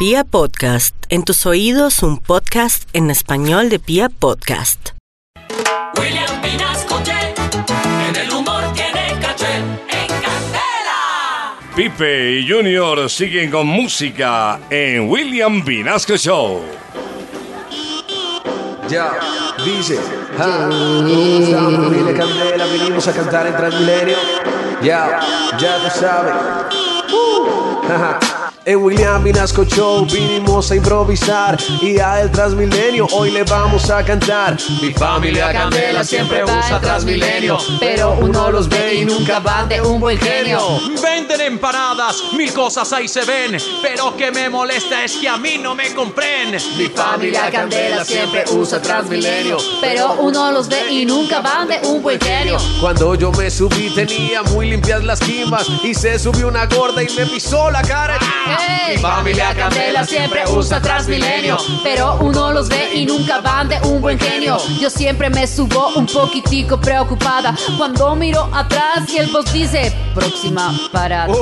Pia Podcast, en tus oídos un podcast en español de Pia Podcast. William Vinascoche, en el humor tiene caché, en Candela. Pipe y Junior siguen con música en William Vinasco Show. Ya, dice. Viene Candela, venimos a cantar en Transmilenio. Ya, ya tú sabes. Uh. En William Vinasco Show vinimos a improvisar y a el Transmilenio hoy le vamos a cantar. Mi familia Candela siempre usa Transmilenio, pero uno los ve y nunca van de un buen genio. Venden empanadas, mil cosas ahí se ven, pero que me molesta es que a mí no me compren. Mi familia Candela siempre usa Transmilenio, Pero uno los ve y nunca van de un buen genio. Cuando yo me subí tenía muy limpias las quimbas y se subió una gorda y me pisó la cara. Mi familia Candela siempre usa Transmilenio, pero uno los ve y nunca van de un buen genio. Yo siempre me subo un poquitico preocupada cuando miro atrás y el boss dice próxima parada.